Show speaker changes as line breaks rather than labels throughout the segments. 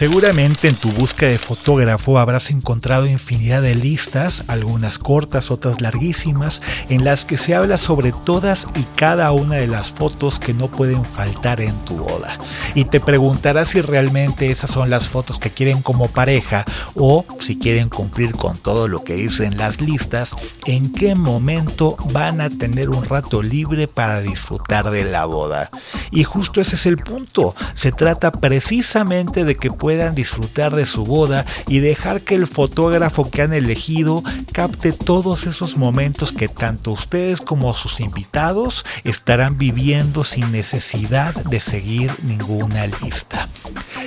Seguramente en tu búsqueda de fotógrafo habrás encontrado infinidad de listas, algunas cortas, otras larguísimas, en las que se habla sobre todas y cada una de las fotos que no pueden faltar en tu boda. Y te preguntarás si realmente esas son las fotos que quieren como pareja o si quieren cumplir con todo lo que dicen las listas, en qué momento van a tener un rato libre para disfrutar de la boda. Y justo ese es el punto. Se trata precisamente de que puedan disfrutar de su boda y dejar que el fotógrafo que han elegido capte todos esos momentos que tanto ustedes como sus invitados estarán viviendo sin necesidad de seguir ninguna lista.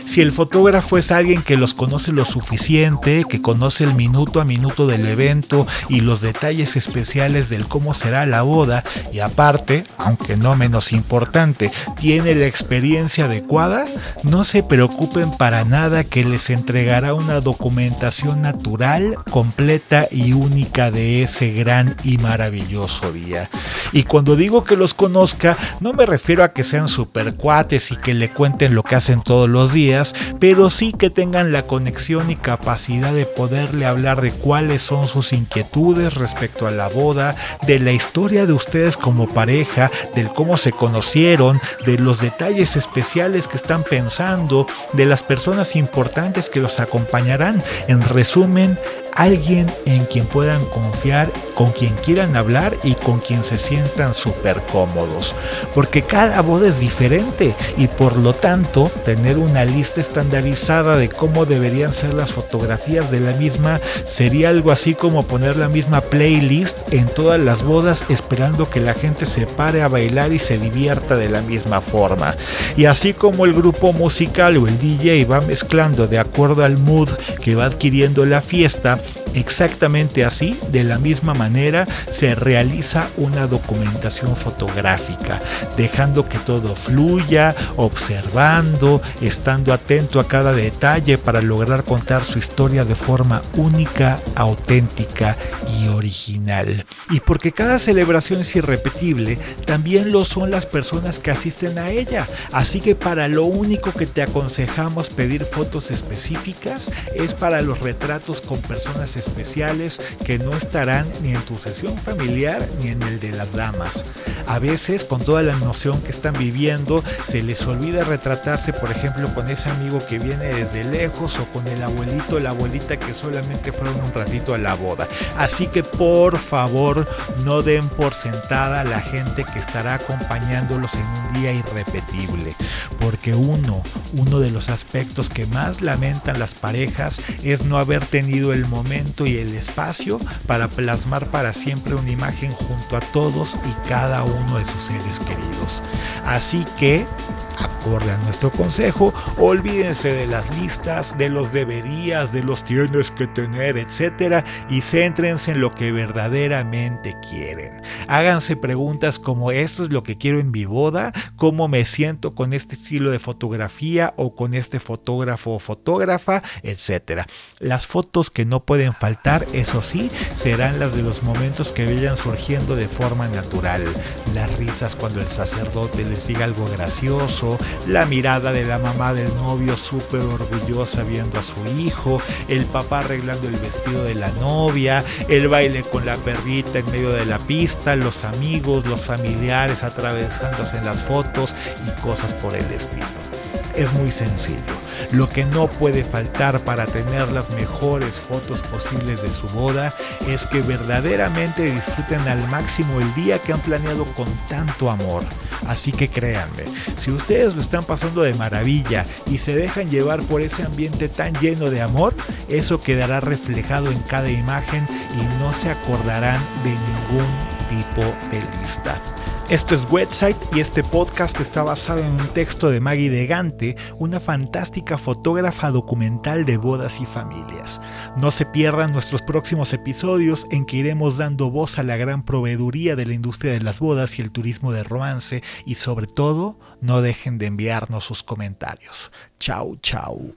Si el fotógrafo es alguien que los conoce lo suficiente, que conoce el minuto a minuto del evento y los detalles especiales del cómo será la boda, y aparte, aunque no menos importante, tiene la experiencia adecuada, no se preocupen para nada que les entregará una documentación natural, completa y única de ese gran y maravilloso día. Y cuando digo que los conozca, no me refiero a que sean super cuates y que le cuenten lo que hacen todos los días, pero sí que tengan la conexión y capacidad de poderle hablar de cuáles son sus inquietudes respecto a la boda, de la historia de ustedes como pareja, del cómo se conocieron, de los detalles especiales que están pensando, de las personas importantes que los acompañarán. En resumen, alguien en quien puedan confiar, con quien quieran hablar y con quien se sientan súper cómodos. Porque cada boda es diferente y por lo tanto tener una lista estandarizada de cómo deberían ser las fotografías de la misma sería algo así como poner la misma playlist en todas las bodas esperando que la gente se pare a bailar y se divierta de la misma forma. Y así como el grupo musical o el DJ va mezclando de acuerdo al mood que va adquiriendo la fiesta, Exactamente así, de la misma manera, se realiza una documentación fotográfica, dejando que todo fluya, observando, estando atento a cada detalle para lograr contar su historia de forma única, auténtica y original. Y porque cada celebración es irrepetible, también lo son las personas que asisten a ella. Así que para lo único que te aconsejamos pedir fotos específicas es para los retratos con personas específicas especiales que no estarán ni en tu sesión familiar ni en el de las damas. A veces, con toda la emoción que están viviendo, se les olvida retratarse, por ejemplo, con ese amigo que viene desde lejos o con el abuelito o la abuelita que solamente fueron un ratito a la boda. Así que por favor, no den por sentada la gente que estará acompañándolos en un día irrepetible, porque uno, uno de los aspectos que más lamentan las parejas es no haber tenido el momento y el espacio para plasmar para siempre una imagen junto a todos y cada uno de sus seres queridos. Así que acorde a nuestro consejo, olvídense de las listas, de los deberías, de los tienes que tener, etcétera, y céntrense en lo que verdaderamente quieren. Háganse preguntas como esto es lo que quiero en mi boda, cómo me siento con este estilo de fotografía o con este fotógrafo o fotógrafa, etcétera. Las fotos que no pueden faltar, eso sí, serán las de los momentos que vayan surgiendo de forma natural. Las risas cuando el sacerdote les diga algo gracioso, la mirada de la mamá del novio súper orgullosa viendo a su hijo, el papá arreglando el vestido de la novia, el baile con la perrita en medio de la pista, los amigos, los familiares atravesándose en las fotos y cosas por el estilo es muy sencillo. Lo que no puede faltar para tener las mejores fotos posibles de su boda es que verdaderamente disfruten al máximo el día que han planeado con tanto amor. Así que créanme, si ustedes lo están pasando de maravilla y se dejan llevar por ese ambiente tan lleno de amor, eso quedará reflejado en cada imagen y no se acordarán de ningún tipo de lista. Esto es Website y este podcast está basado en un texto de Maggie de Gante, una fantástica fotógrafa documental de bodas y familias. No se pierdan nuestros próximos episodios en que iremos dando voz a la gran proveeduría de la industria de las bodas y el turismo de romance y sobre todo no dejen de enviarnos sus comentarios. Chau, chau.